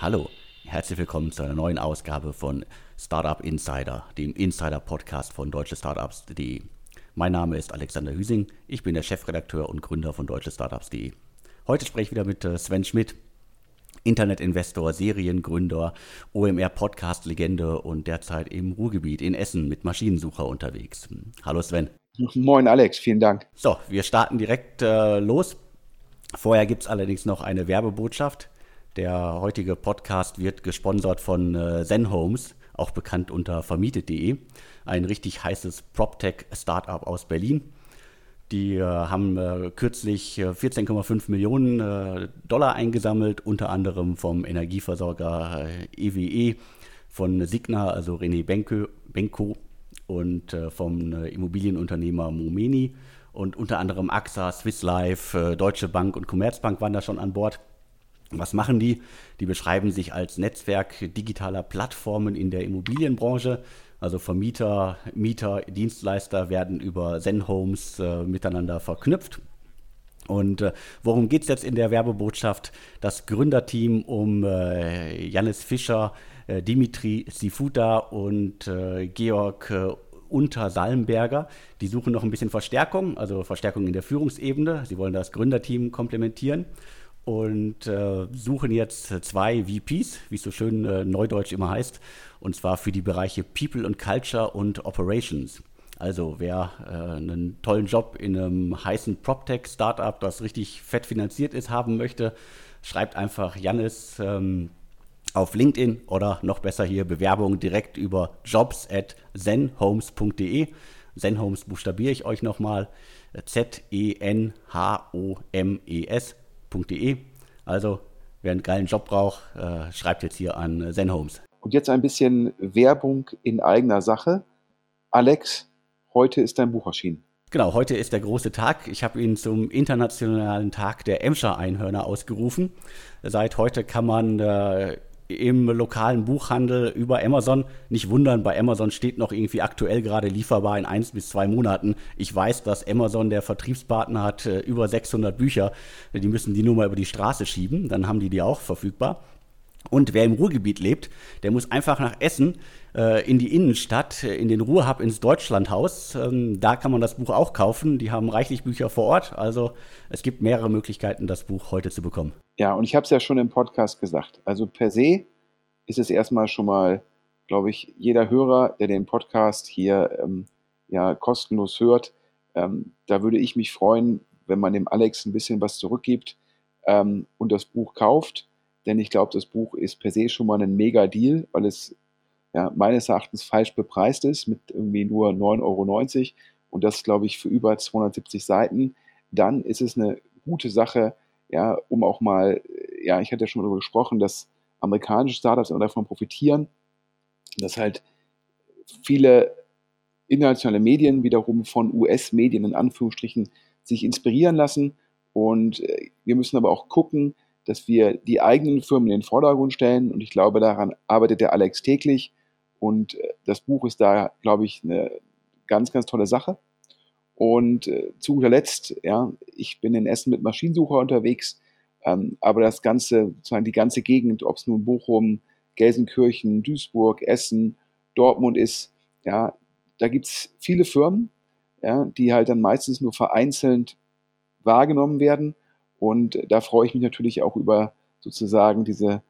Hallo, herzlich willkommen zu einer neuen Ausgabe von Startup Insider, dem Insider-Podcast von deutschestartups.de. Mein Name ist Alexander Hüsing, ich bin der Chefredakteur und Gründer von deutschestartups.de. Heute spreche ich wieder mit äh, Sven Schmidt, Internetinvestor, Seriengründer, OMR-Podcast-Legende und derzeit im Ruhrgebiet in Essen mit Maschinensucher unterwegs. Hallo Sven. Moin Alex, vielen Dank. So, wir starten direkt äh, los. Vorher gibt es allerdings noch eine Werbebotschaft. Der heutige Podcast wird gesponsert von äh, Zen Homes, auch bekannt unter vermietet.de, ein richtig heißes PropTech-Startup aus Berlin. Die äh, haben äh, kürzlich 14,5 äh, Millionen äh, Dollar eingesammelt, unter anderem vom Energieversorger EWE, äh, e, von Signa, also René Benko, Benko und vom Immobilienunternehmer Momeni und unter anderem AXA, Swiss Life, Deutsche Bank und Commerzbank waren da schon an Bord. Was machen die? Die beschreiben sich als Netzwerk digitaler Plattformen in der Immobilienbranche. Also Vermieter, Mieter, Dienstleister werden über Zen Homes äh, miteinander verknüpft. Und äh, worum geht es jetzt in der Werbebotschaft? Das Gründerteam um äh, Janis Fischer, äh, Dimitri Sifuta und äh, Georg äh, unter Salmberger. Die suchen noch ein bisschen Verstärkung, also Verstärkung in der Führungsebene. Sie wollen das Gründerteam komplementieren und äh, suchen jetzt zwei VPs, wie es so schön äh, neudeutsch immer heißt, und zwar für die Bereiche People und Culture und Operations. Also wer äh, einen tollen Job in einem heißen PropTech-Startup, das richtig fett finanziert ist, haben möchte, schreibt einfach Jannis ähm, auf LinkedIn oder noch besser hier Bewerbung direkt über jobs at zenhomes.de. Zenhomes buchstabiere ich euch nochmal. Z-E-N-H-O-M-E-S zenhomes.de. Also, wer einen geilen Job braucht, äh, schreibt jetzt hier an Zenhomes. Und jetzt ein bisschen Werbung in eigener Sache. Alex, heute ist dein Buch erschienen. Genau, heute ist der große Tag. Ich habe ihn zum internationalen Tag der Emscher Einhörner ausgerufen. Seit heute kann man äh, im lokalen Buchhandel über Amazon. Nicht wundern, bei Amazon steht noch irgendwie aktuell gerade lieferbar in eins bis zwei Monaten. Ich weiß, dass Amazon der Vertriebspartner hat äh, über 600 Bücher. Die müssen die nur mal über die Straße schieben, dann haben die die auch verfügbar. Und wer im Ruhrgebiet lebt, der muss einfach nach Essen äh, in die Innenstadt, äh, in den Ruhrhub, ins Deutschlandhaus. Ähm, da kann man das Buch auch kaufen. Die haben reichlich Bücher vor Ort. Also es gibt mehrere Möglichkeiten, das Buch heute zu bekommen. Ja, und ich habe es ja schon im Podcast gesagt. Also per se ist es erstmal schon mal, glaube ich, jeder Hörer, der den Podcast hier ähm, ja kostenlos hört, ähm, da würde ich mich freuen, wenn man dem Alex ein bisschen was zurückgibt ähm, und das Buch kauft denn ich glaube, das Buch ist per se schon mal ein mega Deal, weil es ja, meines Erachtens falsch bepreist ist mit irgendwie nur 9,90 Euro und das, glaube ich, für über 270 Seiten. Dann ist es eine gute Sache, ja, um auch mal, ja, ich hatte ja schon mal darüber gesprochen, dass amerikanische Startups immer davon profitieren, dass halt viele internationale Medien wiederum von US-Medien in Anführungsstrichen sich inspirieren lassen. Und äh, wir müssen aber auch gucken, dass wir die eigenen Firmen in den Vordergrund stellen. Und ich glaube, daran arbeitet der Alex täglich. Und äh, das Buch ist da, glaube ich, eine ganz, ganz tolle Sache. Und äh, zu guter Letzt, ja, ich bin in Essen mit Maschinensucher unterwegs, ähm, aber das ganze, sozusagen die ganze Gegend, ob es nun Bochum, Gelsenkirchen, Duisburg, Essen, Dortmund ist, ja, da gibt es viele Firmen, ja, die halt dann meistens nur vereinzelt wahrgenommen werden und da freue ich mich natürlich auch über sozusagen diese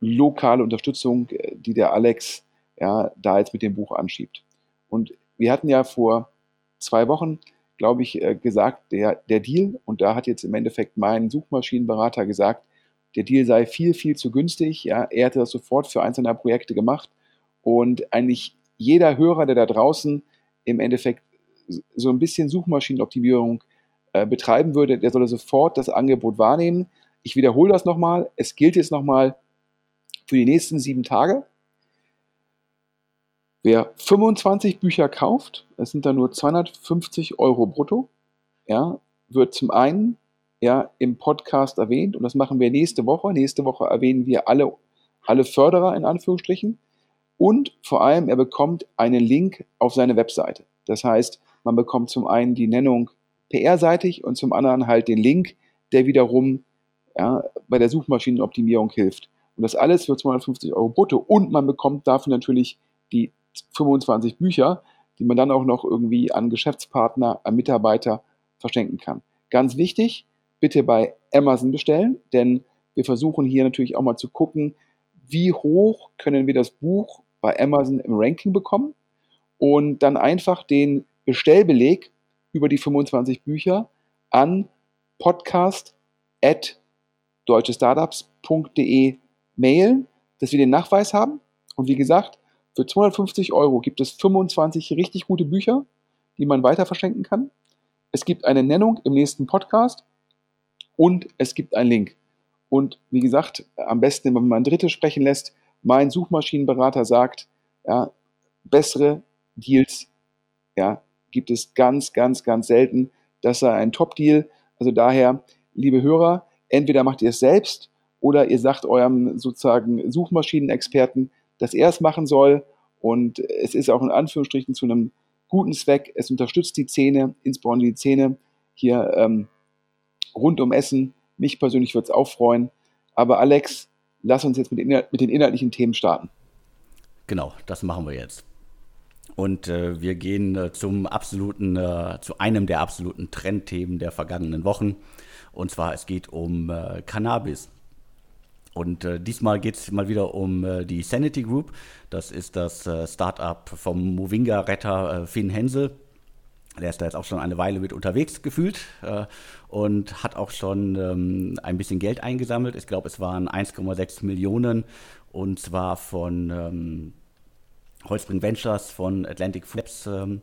lokale Unterstützung, äh, die der Alex ja, da jetzt mit dem Buch anschiebt. Und wir hatten ja vor zwei Wochen, glaube ich, äh, gesagt, der, der Deal, und da hat jetzt im Endeffekt mein Suchmaschinenberater gesagt, der Deal sei viel, viel zu günstig. Ja, er hätte das sofort für einzelne Projekte gemacht. Und eigentlich jeder Hörer, der da draußen im Endeffekt so ein bisschen Suchmaschinenoptimierung äh, betreiben würde, der solle sofort das Angebot wahrnehmen. Ich wiederhole das nochmal. Es gilt jetzt nochmal für die nächsten sieben Tage. Wer 25 Bücher kauft, es sind dann nur 250 Euro brutto, ja, wird zum einen ja, im Podcast erwähnt und das machen wir nächste Woche. Nächste Woche erwähnen wir alle alle Förderer in Anführungsstrichen. Und vor allem, er bekommt einen Link auf seine Webseite. Das heißt, man bekommt zum einen die Nennung PR-seitig und zum anderen halt den Link, der wiederum ja, bei der Suchmaschinenoptimierung hilft. Und das alles für 250 Euro brutto. Und man bekommt dafür natürlich die 25 Bücher, die man dann auch noch irgendwie an Geschäftspartner, an Mitarbeiter verschenken kann. Ganz wichtig, bitte bei Amazon bestellen, denn wir versuchen hier natürlich auch mal zu gucken, wie hoch können wir das Buch bei Amazon im Ranking bekommen und dann einfach den Bestellbeleg über die 25 Bücher an podcast at deutschestartups.de mailen, dass wir den Nachweis haben. Und wie gesagt, für 250 Euro gibt es 25 richtig gute Bücher, die man weiter verschenken kann. Es gibt eine Nennung im nächsten Podcast und es gibt einen Link. Und wie gesagt, am besten, wenn man ein Drittes sprechen lässt, mein Suchmaschinenberater sagt, ja, bessere Deals ja, gibt es ganz, ganz, ganz selten. Das sei ein Top-Deal. Also daher, liebe Hörer, entweder macht ihr es selbst oder ihr sagt eurem sozusagen Suchmaschinenexperten, dass er es machen soll. Und es ist auch in Anführungsstrichen zu einem guten Zweck. Es unterstützt die Zähne, insbesondere die Zähne hier ähm, rund um Essen. Mich persönlich würde es auch freuen. Aber Alex, lass uns jetzt mit, mit den inhaltlichen Themen starten. Genau, das machen wir jetzt. Und äh, wir gehen äh, zum absoluten, äh, zu einem der absoluten Trendthemen der vergangenen Wochen. Und zwar, es geht um äh, Cannabis. Und äh, diesmal geht es mal wieder um äh, die Sanity Group. Das ist das Startup vom Movinga-Retter Finn Hensel. Der ist da jetzt auch schon eine Weile mit unterwegs gefühlt und hat auch schon ähm, ein bisschen Geld eingesammelt. Ich glaube, es waren 1,6 Millionen und zwar von ähm, Holzbring Ventures, von Atlantic Flaps. Ähm,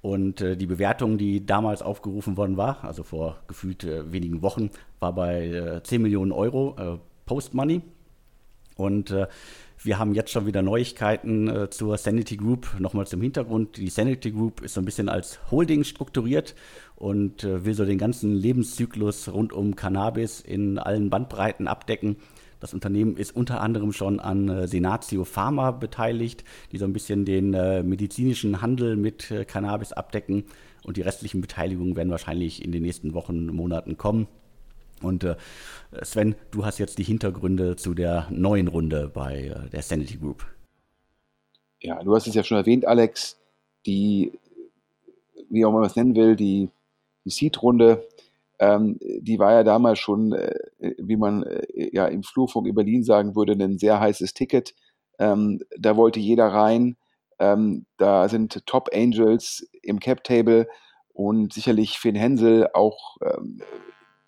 und äh, die Bewertung, die damals aufgerufen worden war, also vor gefühlt äh, wenigen Wochen, war bei äh, 10 Millionen Euro äh, Post-Money. Und äh, wir haben jetzt schon wieder Neuigkeiten äh, zur Sanity Group. Nochmal zum Hintergrund. Die Sanity Group ist so ein bisschen als Holding strukturiert und will so den ganzen Lebenszyklus rund um Cannabis in allen Bandbreiten abdecken. Das Unternehmen ist unter anderem schon an äh, Senatio Pharma beteiligt, die so ein bisschen den äh, medizinischen Handel mit äh, Cannabis abdecken. Und die restlichen Beteiligungen werden wahrscheinlich in den nächsten Wochen, Monaten kommen. Und Sven, du hast jetzt die Hintergründe zu der neuen Runde bei der Sanity Group. Ja, du hast es ja schon erwähnt, Alex, die, wie auch immer man es nennen will, die, die Seed-Runde ähm, die war ja damals schon, äh, wie man äh, ja im Flurfunk in Berlin sagen würde, ein sehr heißes Ticket. Ähm, da wollte jeder rein. Ähm, da sind Top Angels im Cap Table und sicherlich Finn Hensel auch. Ähm,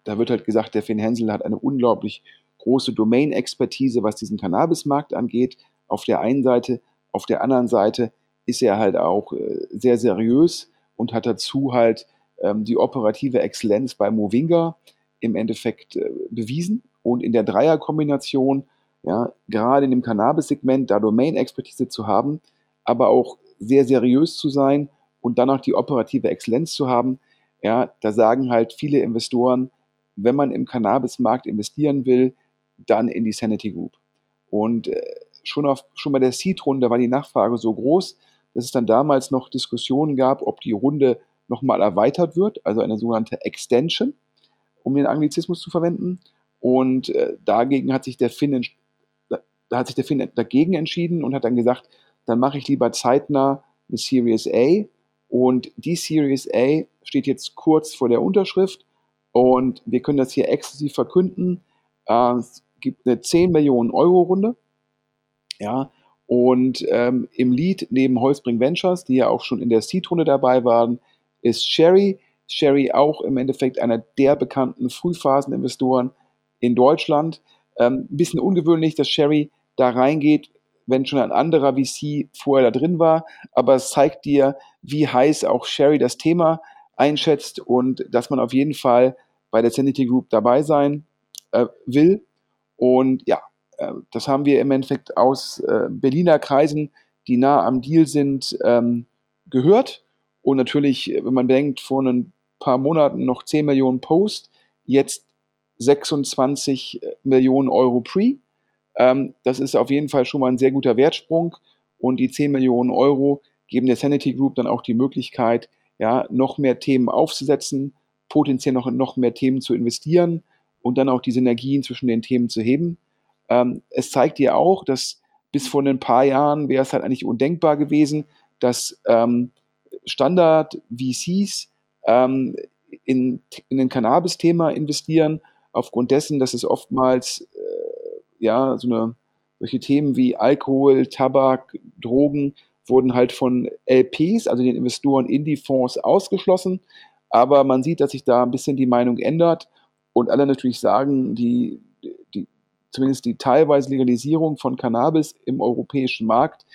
da wird halt gesagt, der Finn Hensel hat eine unglaublich große Domain-Expertise, was diesen Cannabis-Markt angeht. Auf der einen Seite, auf der anderen Seite ist er halt auch äh, sehr seriös und hat dazu halt die operative Exzellenz bei Movinga im Endeffekt äh, bewiesen. Und in der Dreierkombination, ja, gerade in dem Cannabis-Segment, da Domain-Expertise zu haben, aber auch sehr seriös zu sein und dann auch die operative Exzellenz zu haben, ja, da sagen halt viele Investoren, wenn man im Cannabis-Markt investieren will, dann in die Sanity Group. Und äh, schon, auf, schon bei der Seed-Runde war die Nachfrage so groß, dass es dann damals noch Diskussionen gab, ob die Runde nochmal erweitert wird, also eine sogenannte Extension, um den Anglizismus zu verwenden. Und äh, dagegen hat sich der Finn, da hat sich der Finn dagegen entschieden und hat dann gesagt, dann mache ich lieber zeitnah eine Series A. Und die Series A steht jetzt kurz vor der Unterschrift und wir können das hier exklusiv verkünden. Äh, es gibt eine 10 Millionen Euro Runde. Ja, und ähm, im Lead neben Holzbring Ventures, die ja auch schon in der Seed-Runde dabei waren, ist Sherry. Sherry auch im Endeffekt einer der bekannten Frühphaseninvestoren in Deutschland. Ähm, ein bisschen ungewöhnlich, dass Sherry da reingeht, wenn schon ein anderer VC vorher da drin war. Aber es zeigt dir, wie heiß auch Sherry das Thema einschätzt und dass man auf jeden Fall bei der Sanity Group dabei sein äh, will. Und ja, äh, das haben wir im Endeffekt aus äh, Berliner Kreisen, die nah am Deal sind, ähm, gehört. Und natürlich, wenn man denkt, vor ein paar Monaten noch 10 Millionen Post, jetzt 26 Millionen Euro Pre. Ähm, das ist auf jeden Fall schon mal ein sehr guter Wertsprung und die 10 Millionen Euro geben der Sanity Group dann auch die Möglichkeit, ja, noch mehr Themen aufzusetzen, potenziell noch, noch mehr Themen zu investieren und dann auch die Synergien zwischen den Themen zu heben. Ähm, es zeigt dir auch, dass bis vor ein paar Jahren wäre es halt eigentlich undenkbar gewesen, dass ähm, Standard-VCs ähm, in, in ein Cannabis-Thema investieren, aufgrund dessen, dass es oftmals äh, ja so eine solche Themen wie Alkohol, Tabak, Drogen wurden halt von LPs, also den Investoren in die Fonds ausgeschlossen. Aber man sieht, dass sich da ein bisschen die Meinung ändert und alle natürlich sagen, die, die, zumindest die teilweise Legalisierung von Cannabis im europäischen Markt,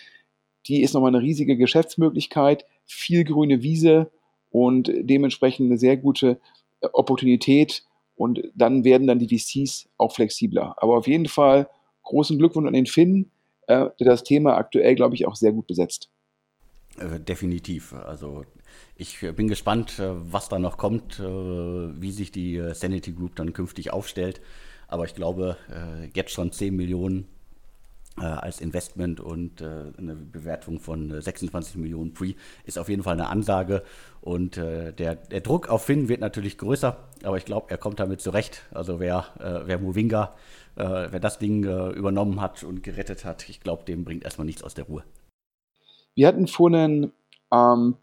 die ist nochmal eine riesige Geschäftsmöglichkeit, viel grüne Wiese und dementsprechend eine sehr gute äh, Opportunität. Und dann werden dann die VCs auch flexibler. Aber auf jeden Fall großen Glückwunsch an den Finn, äh, der das Thema aktuell, glaube ich, auch sehr gut besetzt. Äh, definitiv. Also ich bin gespannt, was da noch kommt, wie sich die Sanity Group dann künftig aufstellt. Aber ich glaube, jetzt schon 10 Millionen als Investment und äh, eine Bewertung von 26 äh, Millionen Pre ist auf jeden Fall eine Ansage. Und äh, der, der Druck auf Finn wird natürlich größer, aber ich glaube, er kommt damit zurecht. Also wer, äh, wer Movinga, äh, wer das Ding übernommen hat und gerettet hat, ich glaube, dem bringt erstmal nichts aus der Ruhe. Wir hatten vor ein ähm,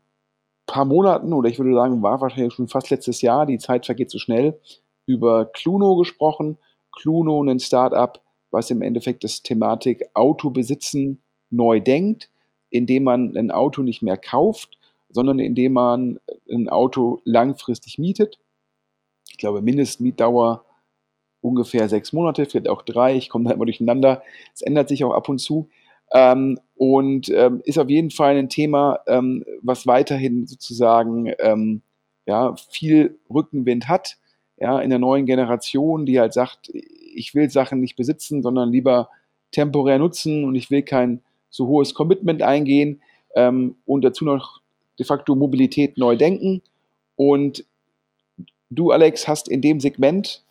paar Monaten, oder ich würde sagen, war wahrscheinlich schon fast letztes Jahr, die Zeit vergeht so schnell, über Cluno gesprochen. Cluno, ein Startup, was im Endeffekt das Thematik Auto besitzen neu denkt, indem man ein Auto nicht mehr kauft, sondern indem man ein Auto langfristig mietet. Ich glaube, Mindestmietdauer ungefähr sechs Monate, vielleicht auch drei. Ich komme da immer durcheinander. Es ändert sich auch ab und zu. Ähm, und ähm, ist auf jeden Fall ein Thema, ähm, was weiterhin sozusagen ähm, ja, viel Rückenwind hat. Ja, in der neuen Generation, die halt sagt, ich will Sachen nicht besitzen, sondern lieber temporär nutzen und ich will kein so hohes Commitment eingehen ähm, und dazu noch de facto Mobilität neu denken. Und du, Alex, hast in dem Segment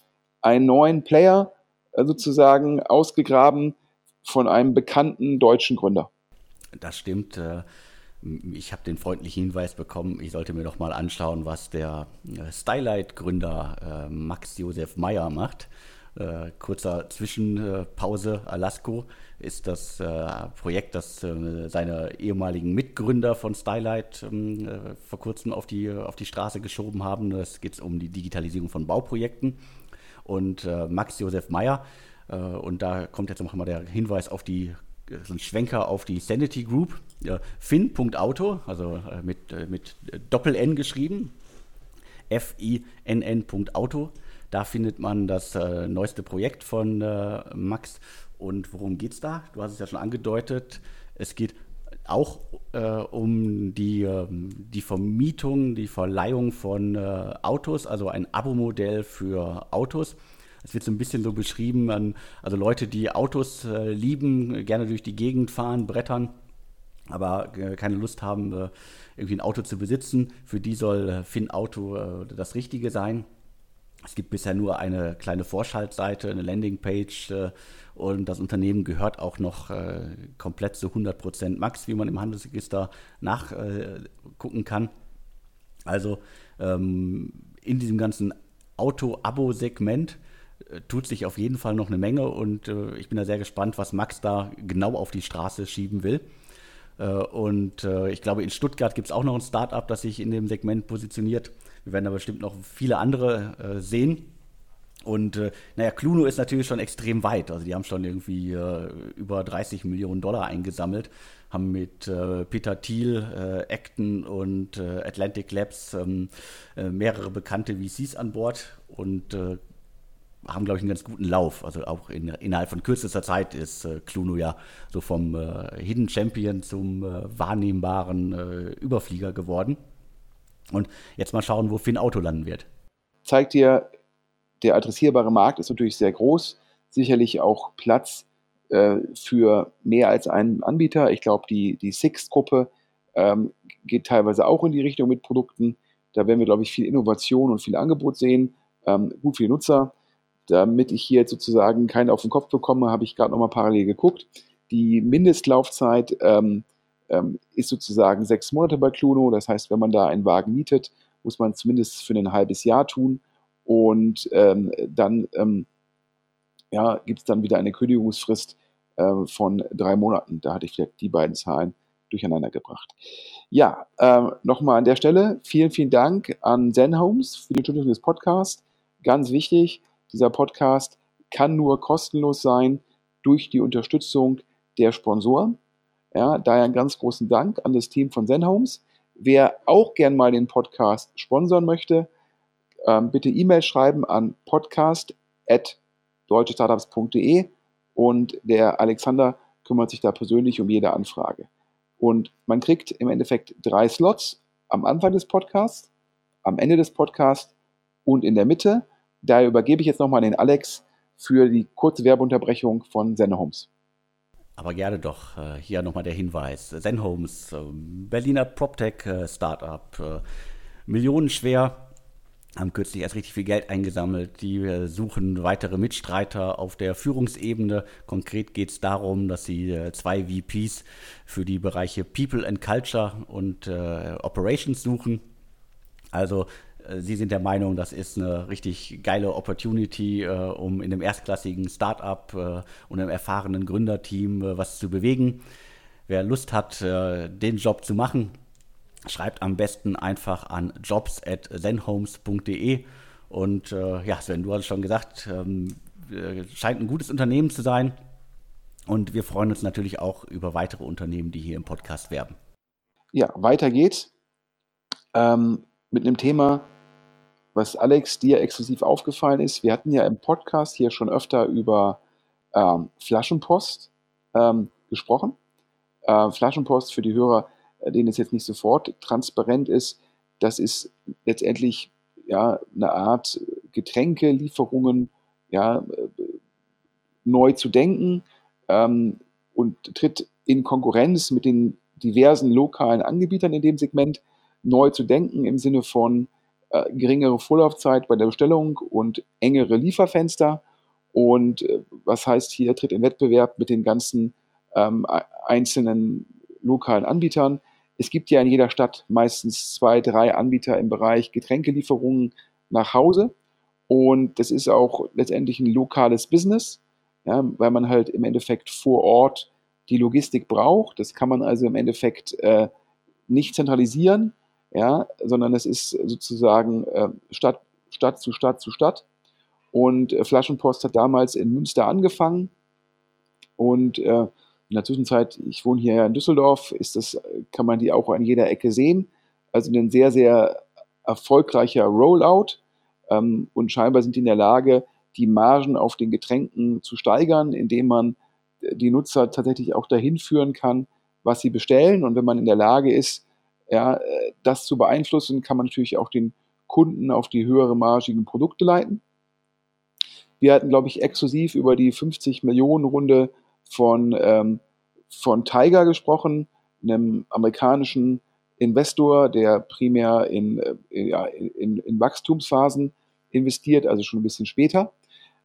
einen neuen Player äh, sozusagen ausgegraben von einem bekannten deutschen Gründer. Das stimmt. Äh, ich habe den freundlichen Hinweis bekommen, ich sollte mir doch mal anschauen, was der äh, Stylight-Gründer Max Josef Meyer macht. Äh, kurzer Zwischenpause, Alasko ist das äh, Projekt, das äh, seine ehemaligen Mitgründer von Stylight ähm, äh, vor kurzem auf die, auf die Straße geschoben haben. Es geht um die Digitalisierung von Bauprojekten. Und äh, Max Josef Meyer, äh, und da kommt jetzt noch mal der Hinweis auf die so ein Schwenker auf die Sanity Group, fin.auto, also mit, mit Doppel-N geschrieben, F-I-N-N.auto da findet man das äh, neueste Projekt von äh, Max. Und worum geht es da? Du hast es ja schon angedeutet. Es geht auch äh, um die, ähm, die Vermietung, die Verleihung von äh, Autos, also ein Abo-Modell für Autos. Es wird so ein bisschen so beschrieben, also Leute, die Autos äh, lieben, gerne durch die Gegend fahren, brettern, aber äh, keine Lust haben, irgendwie ein Auto zu besitzen. Für die soll Finn Auto das Richtige sein. Es gibt bisher nur eine kleine Vorschaltseite, eine Landingpage äh, und das Unternehmen gehört auch noch äh, komplett zu 100% Max, wie man im Handelsregister nachgucken äh, kann. Also ähm, in diesem ganzen Auto-Abo-Segment tut sich auf jeden Fall noch eine Menge und ich bin da sehr gespannt, was Max da genau auf die Straße schieben will. Und ich glaube, in Stuttgart gibt es auch noch ein Startup, das sich in dem Segment positioniert. Wir werden da bestimmt noch viele andere äh, sehen. Und äh, naja, Cluno ist natürlich schon extrem weit. Also die haben schon irgendwie äh, über 30 Millionen Dollar eingesammelt, haben mit äh, Peter Thiel, äh, Acton und äh, Atlantic Labs ähm, äh, mehrere bekannte VCs an Bord und haben, glaube ich, einen ganz guten Lauf. Also auch in, innerhalb von kürzester Zeit ist äh, Cluno ja so vom Hidden Champion zum wahrnehmbaren Überflieger geworden. Und jetzt mal schauen, wo Finn Auto landen wird. Zeigt dir, der adressierbare Markt ist natürlich sehr groß, sicherlich auch Platz äh, für mehr als einen Anbieter. Ich glaube, die, die Sixt-Gruppe ähm, geht teilweise auch in die Richtung mit Produkten. Da werden wir, glaube ich, viel Innovation und viel Angebot sehen, ähm, gut für die Nutzer. damit ich hier sozusagen keinen auf den Kopf bekomme, habe ich gerade nochmal parallel geguckt. Die Mindestlaufzeit ähm, ähm, ist sozusagen sechs Monate bei Cluno. Das heißt, wenn man da einen Wagen mietet, muss man zumindest für ein halbes Jahr tun. Und ähm, dann ähm, ja, gibt es dann wieder eine Kündigungsfrist äh, von drei Monaten. Da hatte ich vielleicht die beiden Zahlen durcheinander gebracht. Ja, äh, nochmal an der Stelle vielen, vielen Dank an Zen Homes für die Unterstützung des Podcasts. Ganz wichtig, dieser Podcast kann nur kostenlos sein durch die Unterstützung der Sponsoren. Ja, daher einen ganz großen Dank an das Team von Zen Homes. Wer auch gern mal den Podcast sponsern möchte, ähm, bitte E-Mail schreiben an podcast.deutschestartups.de und der Alexander kümmert sich da persönlich um jede Anfrage. Und man kriegt im Endeffekt drei Slots am Anfang des Podcasts, am Ende des Podcasts und in der Mitte. Daher übergebe ich jetzt nochmal den Alex für die kurze Werbeunterbrechung von Senne Homes. Aber gerne doch. Äh, hier nochmal der Hinweis. Zen Homes, ähm, Berliner PropTech äh, äh, millionenschwer, haben kürzlich erst richtig viel Geld eingesammelt. Die suchen weitere Mitstreiter auf der Führungsebene. Konkret geht es darum, dass sie zwei VPs für die Bereiche People and Culture und Operations suchen. Also Sie sind der Meinung, das ist eine richtig geile Opportunity, äh, um in einem erstklassigen Startup äh, und einem erfahrenen Gründerteam äh, was zu bewegen. Wer Lust hat, äh, den Job zu machen, schreibt am besten einfach an jobs@zenhomes.de. Und äh, ja, Sven, du hast schon gesagt, ähm, scheint ein gutes Unternehmen zu sein. Und wir freuen uns natürlich auch über weitere Unternehmen, die hier im Podcast werben. Ja, weiter geht's ähm, mit einem Thema, was Alex dir exklusiv aufgefallen ist. Wir hatten ja im Podcast hier schon öfter über ähm, Flaschenpost ähm, gesprochen. Äh, Flaschenpost für die Hörer, äh, denen es jetzt nicht sofort transparent ist, das ist letztendlich ja eine Art Getränkelieferungen ja, neu zu denken ähm, und tritt in Konkurrenz mit den diversen lokalen Anbietern in dem Segment neu zu denken im Sinne von äh, geringere Vorlaufzeit bei der Bestellung und engere Lieferfenster. Und äh, was heißt hier, tritt in Wettbewerb mit den ganzen ähm, einzelnen lokalen Anbietern. Es gibt ja in jeder Stadt meistens zwei, drei Anbieter im Bereich Getränkelieferungen nach Hause. Und das ist auch letztendlich ein lokales Business, ja, weil man halt im Endeffekt vor Ort die Logistik braucht. Das kann man also im Endeffekt äh, nicht zentralisieren, ja, sondern es ist sozusagen äh, Stadt, Stadt zu Stadt zu Stadt. Und äh, Flaschenpost hat damals in Münster angefangen und äh, in der Zwischenzeit, ich wohne hier in Düsseldorf, ist das, kann man die auch an jeder Ecke sehen. Also ein sehr, sehr erfolgreicher Rollout. Ähm, und scheinbar sind die in der Lage, die Margen auf den Getränken zu steigern, indem man die Nutzer tatsächlich auch dahin führen kann, was sie bestellen. Und wenn man in der Lage ist, ja, äh, das zu beeinflussen, kann man natürlich auch den Kunden auf die höhere margigen Produkte leiten. Wir hatten, glaube ich, exklusiv über die 50 Millionen Runde von, ähm, von Tiger gesprochen, einem amerikanischen Investor, der primär in, äh, in, in, Wachstumsphasen investiert, also schon ein bisschen später.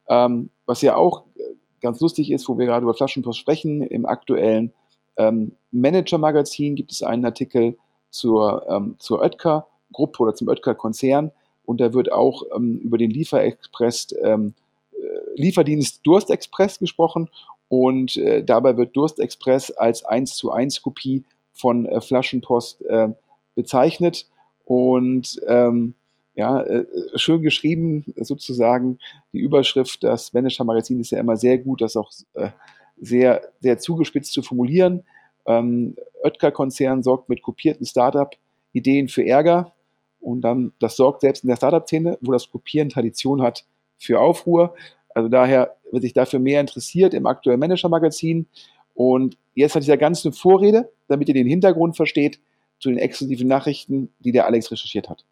Ähm, was ja auch äh, ganz lustig ist, wo wir gerade über Flaschenpost sprechen, im aktuellen ähm, Manager-Magazin gibt es einen Artikel zur, ähm, zur Oetker-Gruppe oder zum Oetker-Konzern. Und da wird auch ähm, über den Lieferexpress, ähm, äh, Lieferdienst Durstexpress gesprochen. Und äh, dabei wird Durstexpress als 1 zu 1 Kopie von äh, Flaschenpost äh, bezeichnet. Und ähm, ja, äh, schön geschrieben sozusagen. Die Überschrift, das Manager Magazin ist ja immer sehr gut, das auch äh, sehr, sehr zugespitzt zu formulieren. Ähm, Oetker-Konzern sorgt mit kopierten Startup-Ideen für Ärger und dann, das sorgt selbst in der Startup-Szene, wo das Kopieren Tradition hat, für Aufruhr. Also daher, wer sich dafür mehr interessiert, im aktuellen Manager-Magazin. Und jetzt hat dieser ganze Vorrede, damit ihr den Hintergrund versteht, zu den exklusiven Nachrichten, die der Alex recherchiert hat.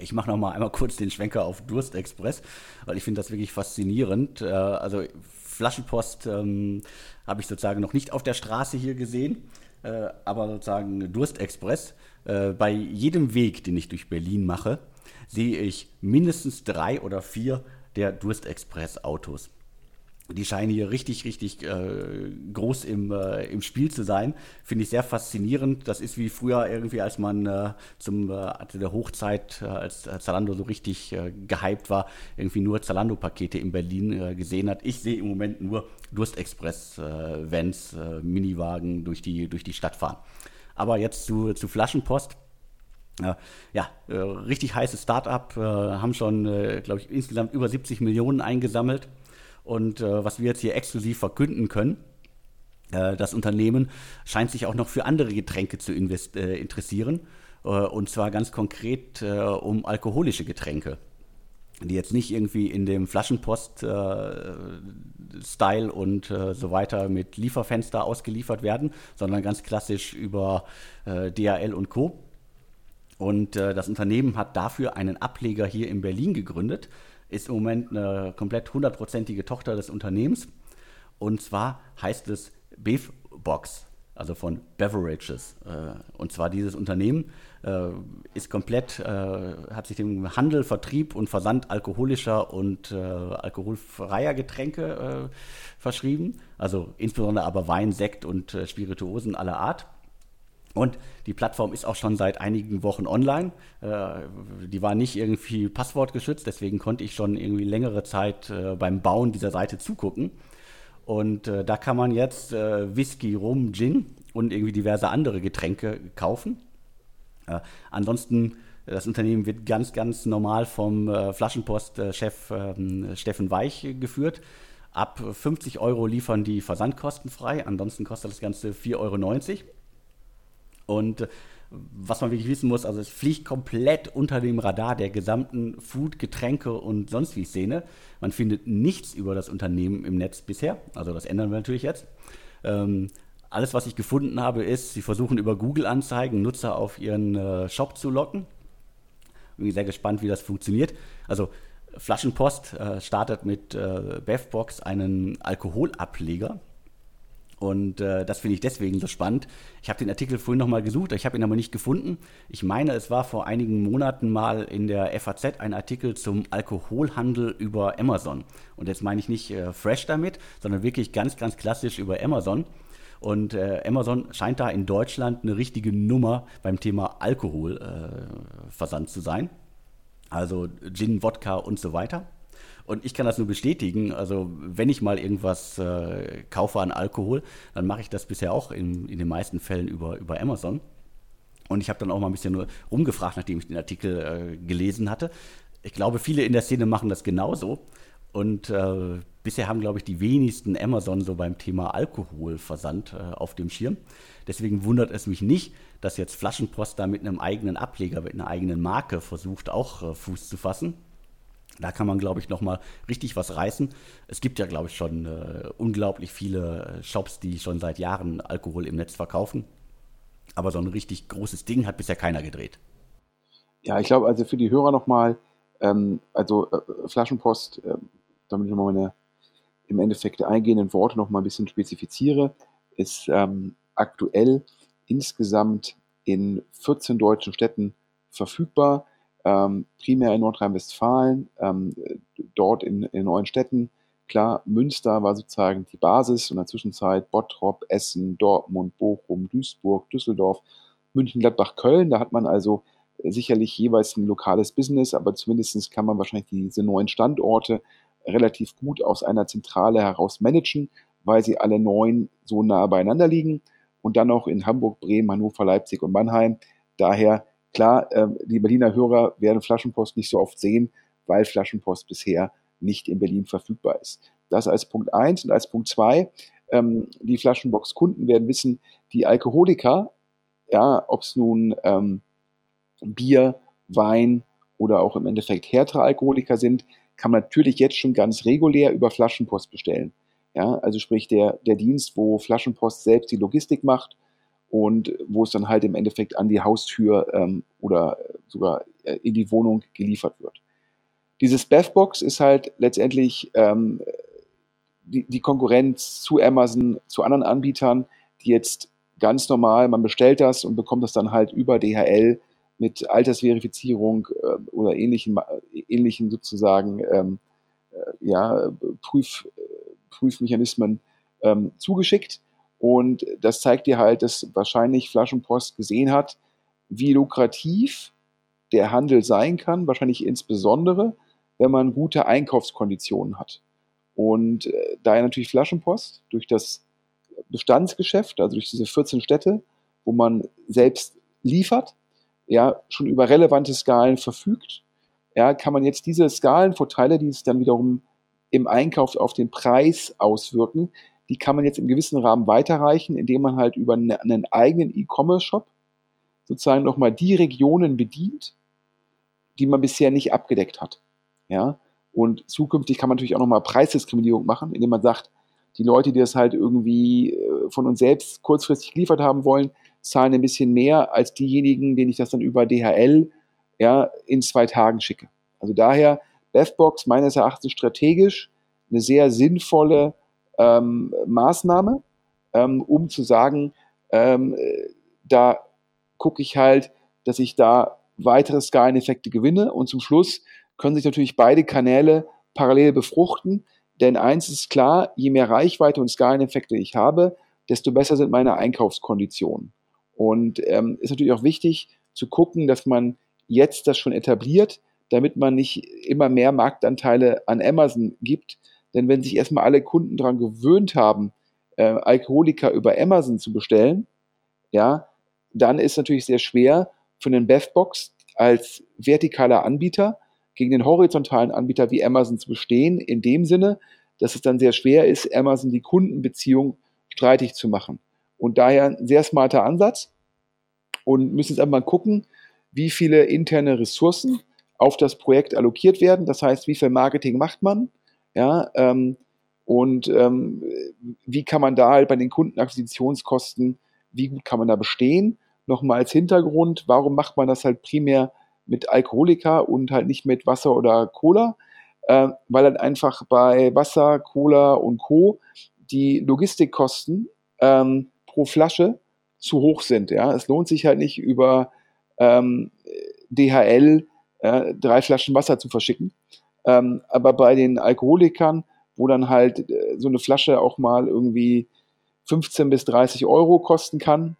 Ich mache noch mal einmal kurz den Schwenker auf Durstexpress, weil ich finde das wirklich faszinierend. Äh, also Flaschenpost ähm, habe ich sozusagen noch nicht auf der Straße hier gesehen, äh, aber sozusagen Durstexpress. Äh, bei jedem Weg, den ich durch Berlin mache, sehe ich mindestens drei oder vier der Durstexpress-Autos die scheinen hier richtig, richtig äh, groß im, äh, im Spiel zu sein. Finde ich sehr faszinierend. Das ist wie früher irgendwie, als man äh, zum äh, der Hochzeit, äh, als Zalando so richtig äh, gehypt war, irgendwie nur Zalando-Pakete in Berlin äh, gesehen hat. Ich sehe im Moment nur Durstexpress-Vans, Miniwagen durch die, durch die Stadt fahren. Aber jetzt zu, zu Flaschenpost. ja, richtig heißes Start-up, haben schon, glaube ich, insgesamt über 70 Millionen eingesammelt. Und äh, was wir jetzt hier exklusiv verkünden können, äh, das Unternehmen scheint sich auch noch für andere Getränke zu äh, interessieren. Äh, und zwar ganz konkret äh, um alkoholische Getränke die jetzt nicht irgendwie in dem Flaschenpost-Style äh, und so weiter mit Lieferfenster ausgeliefert werden, sondern ganz klassisch über DHL und Co. Und das Unternehmen hat dafür einen Ableger hier in Berlin gegründet, ist im Moment eine komplett hundertprozentige Tochter des Unternehmens. Und zwar heißt es Bevbox, also von Beverages. Äh, und zwar dieses Unternehmen äh, ist komplett, äh, hat sich dem Handel, Vertrieb und Versand alkoholischer und alkoholfreier Getränke verschrieben. Also insbesondere aber Wein, Sekt und Spirituosen aller Art. Und die Plattform ist auch schon seit einigen Wochen online. Äh, die war nicht irgendwie passwortgeschützt, deswegen konnte ich schon irgendwie längere Zeit äh, beim Bauen dieser Seite zugucken. Und äh, da kann man jetzt Whisky, Rum, Gin und irgendwie diverse andere Getränke kaufen. ansonsten, das Unternehmen wird ganz, ganz normal vom Flaschenpost-Chef ähm, Steffen Weich geführt. Ab 50 Euro liefern die Versandkosten frei, ansonsten kostet das Ganze 4,90 Euro. Und äh, was man wirklich wissen muss, also es fliegt komplett unter dem Radar der gesamten Food, Getränke und sonst wie Szene. Man findet nichts über das Unternehmen im Netz bisher. Also das ändern wir natürlich jetzt. Ähm, alles, was ich gefunden habe, ist, sie versuchen über Google-Anzeigen Nutzer auf ihren äh, Shop zu locken. Bin sehr gespannt, wie das funktioniert. Also Flaschenpost äh, startet mit äh, Bevbox einen Alkoholableger. Und äh, das finde ich deswegen so spannend. Ich habe den Artikel vorhin nochmal gesucht, ich habe ihn aber nicht gefunden. Ich meine, es war vor einigen Monaten mal in der FAZ ein Artikel zum Alkoholhandel über Amazon. Und jetzt meine ich nicht äh, fresh damit, sondern wirklich ganz, ganz klassisch über Amazon. Und äh, Amazon scheint da in Deutschland eine richtige Nummer beim Thema Alkoholversand äh, zu sein. Also Gin, Wodka und so weiter. Und ich kann das nur bestätigen. Also, wenn ich mal irgendwas äh, kaufe an Alkohol, dann mache ich das bisher auch in, in den meisten Fällen über, über Amazon. Und ich habe dann auch mal ein bisschen rumgefragt, nachdem ich den Artikel äh, gelesen hatte. Ich glaube, viele in der Szene machen das genauso. Und äh, bisher haben, glaube ich, die wenigsten Amazon so beim Thema Alkoholversand äh, auf dem Schirm. Deswegen wundert es mich nicht, dass jetzt Flaschenpost da mit einem eigenen Ableger, mit einer eigenen Marke versucht, auch äh, Fuß zu fassen. Da kann man, glaube ich, noch mal richtig was reißen. Es gibt ja, glaube ich, schon äh, unglaublich viele Shops, die schon seit Jahren Alkohol im Netz verkaufen. Aber so ein richtig großes Ding hat bisher keiner gedreht. Ja, ich glaube, also für die Hörer nochmal, ähm, also äh, Flaschenpost, äh, damit ich nochmal meine im Endeffekt eingehenden Worte nochmal ein bisschen spezifiziere, ist ähm, aktuell insgesamt in 14 deutschen Städten verfügbar ähm, primär in Nordrhein-Westfalen, ähm, dort in, in neuen Städten. Klar, Münster war sozusagen die Basis und in der Zwischenzeit Bottrop, Essen, Dortmund, Bochum, Duisburg, Düsseldorf, München, Gladbach, Köln. Da hat man also sicherlich jeweils ein lokales Business, aber zumindest kann man wahrscheinlich diese neuen Standorte relativ gut aus einer Zentrale heraus managen, weil sie alle neun so nah beieinander liegen und dann noch in Hamburg, Bremen, Hannover, Leipzig und Mannheim. Daher Klar, ähm, die Berliner Hörer werden Flaschenpost nicht so oft sehen, weil Flaschenpost bisher nicht in Berlin verfügbar ist. Das als Punkt eins und als Punkt zwei ähm, die Flaschenbox-Kunden werden wissen, die Alkoholiker, ja, ob es nun ähm, Bier, Wein oder auch im Endeffekt härtere Alkoholiker sind, kann man natürlich jetzt schon ganz regulär über Flaschenpost bestellen. Ja, also sprich der, der Dienst, wo Flaschenpost selbst die Logistik macht und wo es dann halt im Endeffekt an die Haustür ähm, oder sogar äh, in die Wohnung geliefert wird. Dieses Bevbox ist halt letztendlich ähm, die, die Konkurrenz zu Amazon, zu anderen Anbietern, die jetzt ganz normal, man bestellt das und bekommt das dann halt über DHL mit Altersverifizierung äh, oder ähnlichen, ähnlichen sozusagen ähm, ja, Prüf, Prüfmechanismen ähm, zugeschickt. Und das zeigt dir halt, dass wahrscheinlich Flaschenpost gesehen hat, wie lukrativ der Handel sein kann, wahrscheinlich insbesondere, wenn man gute Einkaufskonditionen hat. Und äh, daher natürlich Flaschenpost durch das Bestandsgeschäft, also durch diese 14 Städte, wo man selbst liefert, ja, schon über relevante Skalen verfügt, ja, kann man jetzt diese Skalenvorteile, die sich dann wiederum im Einkauf auf den Preis auswirken, die kann man jetzt im gewissen Rahmen weiterreichen, indem man halt über einen eigenen E-Commerce-Shop sozusagen nochmal die Regionen bedient, die man bisher nicht abgedeckt hat. Ja? Und zukünftig kann man natürlich auch nochmal Preisdiskriminierung machen, indem man sagt, die Leute, die das halt irgendwie äh, von uns selbst kurzfristig geliefert haben wollen, zahlen ein bisschen mehr als diejenigen, denen ich das dann über DHL ja, in zwei Tagen schicke. Also daher Bevbox meines Erachtens strategisch eine sehr sinnvolle ähm, Maßnahme, ähm, um zu sagen, ähm, da gucke ich halt, dass ich da weitere Skaleneffekte gewinne und zum Schluss können sich natürlich beide Kanäle parallel befruchten, denn eins ist klar, je mehr Reichweite und Skaleneffekte ich habe, desto besser sind meine Einkaufskonditionen. Und ähm, ist natürlich auch wichtig zu gucken, dass man jetzt das schon etabliert, damit man nicht immer mehr Marktanteile an Amazon gibt. Denn wenn sich erstmal alle Kunden daran gewöhnt haben, äh, Alkoholiker über Amazon zu bestellen, ja, dann ist natürlich sehr schwer für einen Bevbox als vertikaler Anbieter gegen den horizontalen Anbieter wie Amazon zu bestehen, in dem Sinne, dass es dann sehr schwer ist, Amazon die Kundenbeziehung streitig zu machen. Und daher ein sehr smarter Ansatz und müssen jetzt einmal gucken, wie viele interne Ressourcen auf das Projekt allokiert werden. Das heißt, wie viel Marketing macht man? Ja, ähm, und ähm, wie kann man da halt bei den Kundenakquisitionskosten, wie gut kann man da bestehen? Nochmal als Hintergrund, warum macht man das halt primär mit Alkoholika und halt nicht mit Wasser oder Cola? Äh, weil dann einfach bei Wasser, Cola und Co. die Logistikkosten ähm, pro Flasche zu hoch sind. Ja? Es lohnt sich halt nicht über ähm, DHL äh, drei Flaschen Wasser zu verschicken. Ähm, aber bei den Alkoholikern, wo dann halt äh, so eine Flasche auch mal irgendwie 15 bis 30 Euro kosten kann,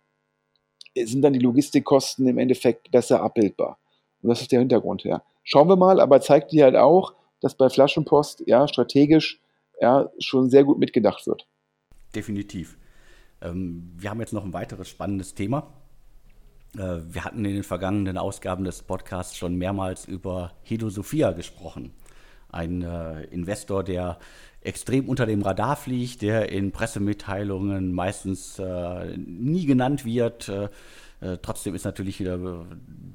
sind dann die Logistikkosten im Endeffekt besser abbildbar. Und das ist der Hintergrund, ja. Schauen wir mal, aber zeigt dir halt auch, dass bei Flaschenpost ja strategisch ja schon sehr gut mitgedacht wird. Definitiv. Ähm, wir haben jetzt noch ein weiteres spannendes Thema. Äh, wir hatten in den vergangenen Ausgaben des Podcasts schon mehrmals über Hedo Sophia gesprochen. Ein äh, Investor, der extrem unter dem Radar fliegt, der in Pressemitteilungen meistens äh, nie genannt wird. Äh, äh trotzdem ist natürlich wieder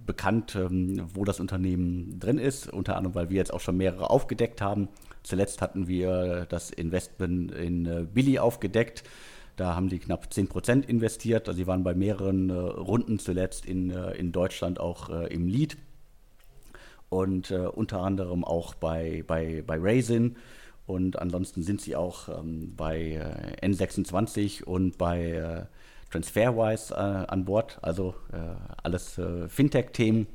bekannt, ähm, wo das Unternehmen drin ist, unter anderem, weil wir jetzt auch schon mehrere aufgedeckt haben. Zuletzt hatten wir das Investment in äh, Billy aufgedeckt. Da haben die knapp 10% investiert. Also sie waren bei mehreren äh, Runden zuletzt in, in Deutschland auch im Lead. Und äh, unter anderem auch bei, bei, bei Raisin. Und ansonsten sind sie auch ähm, bei äh, N26 und bei äh, TransferWise an Bord. Also alles Fintech-Themen.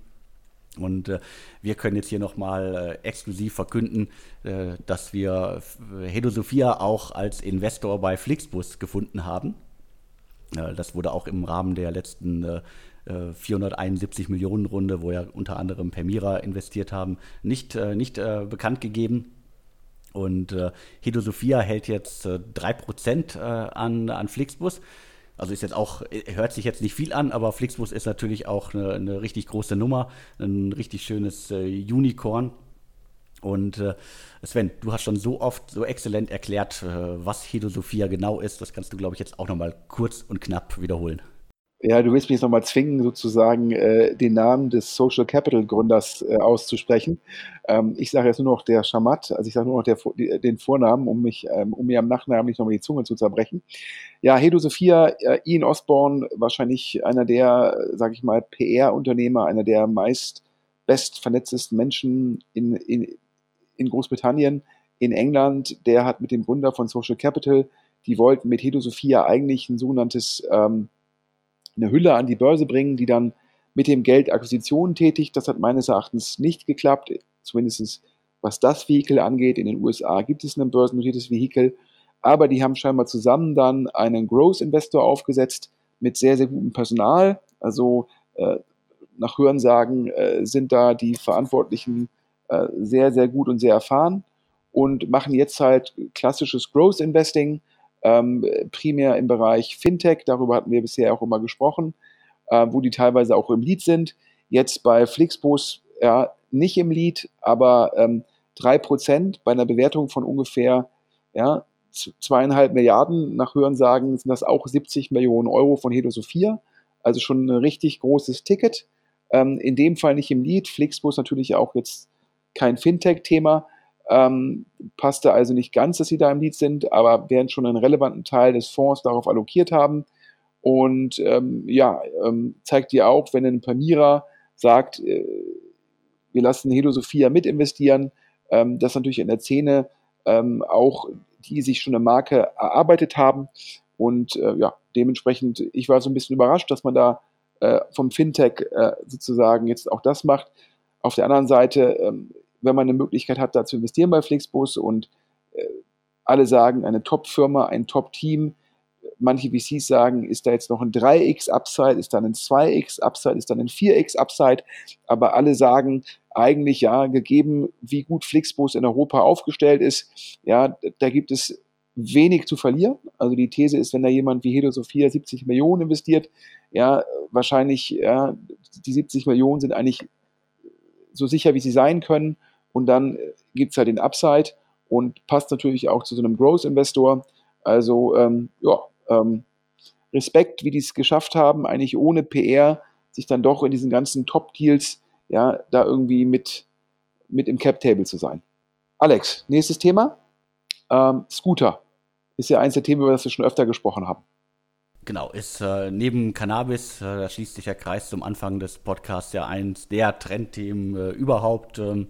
Und äh, wir können jetzt hier nochmal äh, exklusiv verkünden, äh, dass wir Hedo Sophia auch als Investor bei Flixbus gefunden haben. Äh, das wurde auch im Rahmen der letzten 471 äh, Millionen Runde, wo ja unter anderem Permira investiert haben, nicht, äh, nicht bekannt gegeben. Und Hedo Sophia hält jetzt 3% an, an Flixbus. Also ist jetzt auch, hört sich jetzt nicht viel an, aber Flixbus ist natürlich auch eine, eine richtig große Nummer, ein richtig schönes äh, Unicorn. Und äh, Sven, du hast schon so oft so exzellent erklärt, äh, was Hedosophia genau ist. Das kannst du, glaube ich, jetzt auch nochmal kurz und knapp wiederholen. Ja, du willst mich jetzt nochmal zwingen, sozusagen äh, den Namen des Social Capital Gründers äh, auszusprechen. Ähm, ich sage jetzt nur noch der Schamat, also ich sage nur noch der, den Vornamen, um, mich, ähm, um mir am Nachnamen nicht nochmal die Zunge zu zerbrechen. Ja, Hedo Sophia, äh, Ian Osborne, wahrscheinlich einer der, sage ich mal, PR-Unternehmer, einer der meist best vernetztesten Menschen in, in, in Großbritannien, in England. Der hat mit dem Gründer von Social Capital, die wollten mit Hedo Sophia eigentlich ein sogenanntes ähm, eine Hülle an die Börse bringen, die dann mit dem Geld Akquisitionen tätigt. Das hat meines Erachtens nicht geklappt, zumindest was das Vehikel angeht. In den USA gibt es ein börsennotiertes Vehikel, aber die haben scheinbar zusammen dann einen Growth Investor aufgesetzt mit sehr, sehr gutem Personal. Also äh, nach Hörensagen äh, sind da die Verantwortlichen äh, sehr, sehr gut und sehr erfahren und machen jetzt halt klassisches Growth Investing, ähm, primär im Bereich Fintech, darüber hatten wir bisher auch immer gesprochen, äh, wo die teilweise auch im Lead sind. Jetzt bei Flixbus ja, nicht im Lead, aber ähm, 3% bei einer Bewertung von ungefähr ja, zweieinhalb Milliarden. Nach Hörensagen sind das auch 70 Millionen Euro von Hedo Sophia. Also schon ein richtig großes Ticket. Ähm, in dem Fall nicht im Lead. Flixbus natürlich auch jetzt kein Fintech-Thema. Ähm, passte also nicht ganz, dass sie da im Lead sind, aber werden schon einen relevanten Teil des Fonds darauf allokiert haben. Und ähm, ja, ähm, zeigt dir auch, wenn ein Pamira sagt, äh, wir lassen Hedo Sophia mit investieren, ähm, dass natürlich in der Szene ähm, auch die sich schon eine Marke erarbeitet haben. Und äh, ja, dementsprechend, ich war so ein bisschen überrascht, dass man da äh, vom Fintech äh, sozusagen jetzt auch das macht. Auf der anderen Seite, ähm, wenn man eine Möglichkeit hat, da zu investieren bei Flixbus und äh, alle sagen, eine Top-Firma, ein Top-Team, manche VCs sagen, ist da jetzt noch ein 3x Upside, ist dann ein 2x Upside, ist dann ein 4x Upside, aber alle sagen eigentlich ja, gegeben, wie gut Flixbus in Europa aufgestellt ist, ja, da gibt es wenig zu verlieren. Also die These ist, wenn da jemand wie Hedo Sophia 70 Millionen investiert, ja, wahrscheinlich, ja, die 70 Millionen sind eigentlich so sicher, wie sie sein können. Und dann gibt es halt den Upside und passt natürlich auch zu so einem Growth-Investor. Also, ähm, ja, ähm, Respekt, wie die es geschafft haben, eigentlich ohne PR, sich dann doch in diesen ganzen Top-Deals, ja, da irgendwie mit, mit im Cap-Table zu sein. Alex, nächstes Thema. Ähm, Scooter ist ja eins der Themen, über das wir schon öfter gesprochen haben. Genau, ist äh, neben Cannabis, äh, da schließt sich der Kreis zum Anfang des Podcasts ja eins der Trendthemen äh, überhaupt. Ähm,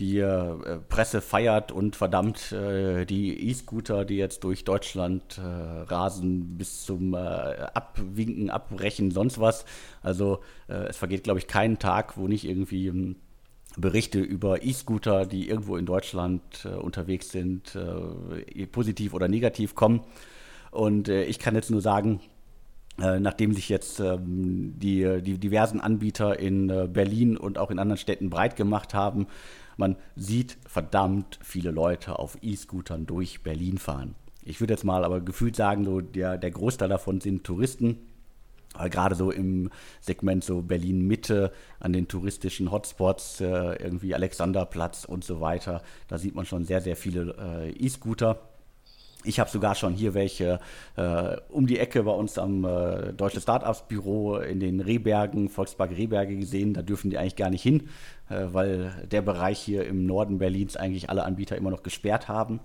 die äh, Presse feiert und verdammt äh, die E-Scooter, die jetzt durch Deutschland äh, rasen, bis zum Abwinken, Abbrechen, sonst was. Also es vergeht, glaube ich, keinen Tag, wo nicht irgendwie ähm, Berichte über E-Scooter, die irgendwo in Deutschland unterwegs sind, positiv oder negativ kommen. Und ich kann jetzt nur sagen, nachdem sich jetzt ähm, die, die diversen Anbieter in Berlin und auch in anderen Städten breit gemacht haben, man sieht verdammt viele Leute auf E-Scootern durch Berlin fahren. Ich würde jetzt mal aber gefühlt sagen, so der, der Großteil davon sind Touristen. Gerade so im Segment so Berlin-Mitte, an den touristischen Hotspots, äh, irgendwie Alexanderplatz und so weiter, da sieht man schon sehr, sehr viele äh, E-Scooter. Ich habe sogar schon hier welche äh, um die Ecke bei uns am äh, Deutsche Startups Büro in den Rehbergen, Volkspark Rehberge gesehen. Da dürfen die eigentlich gar nicht hin, äh, weil der Bereich hier im Norden Berlins eigentlich alle Anbieter immer noch gesperrt haben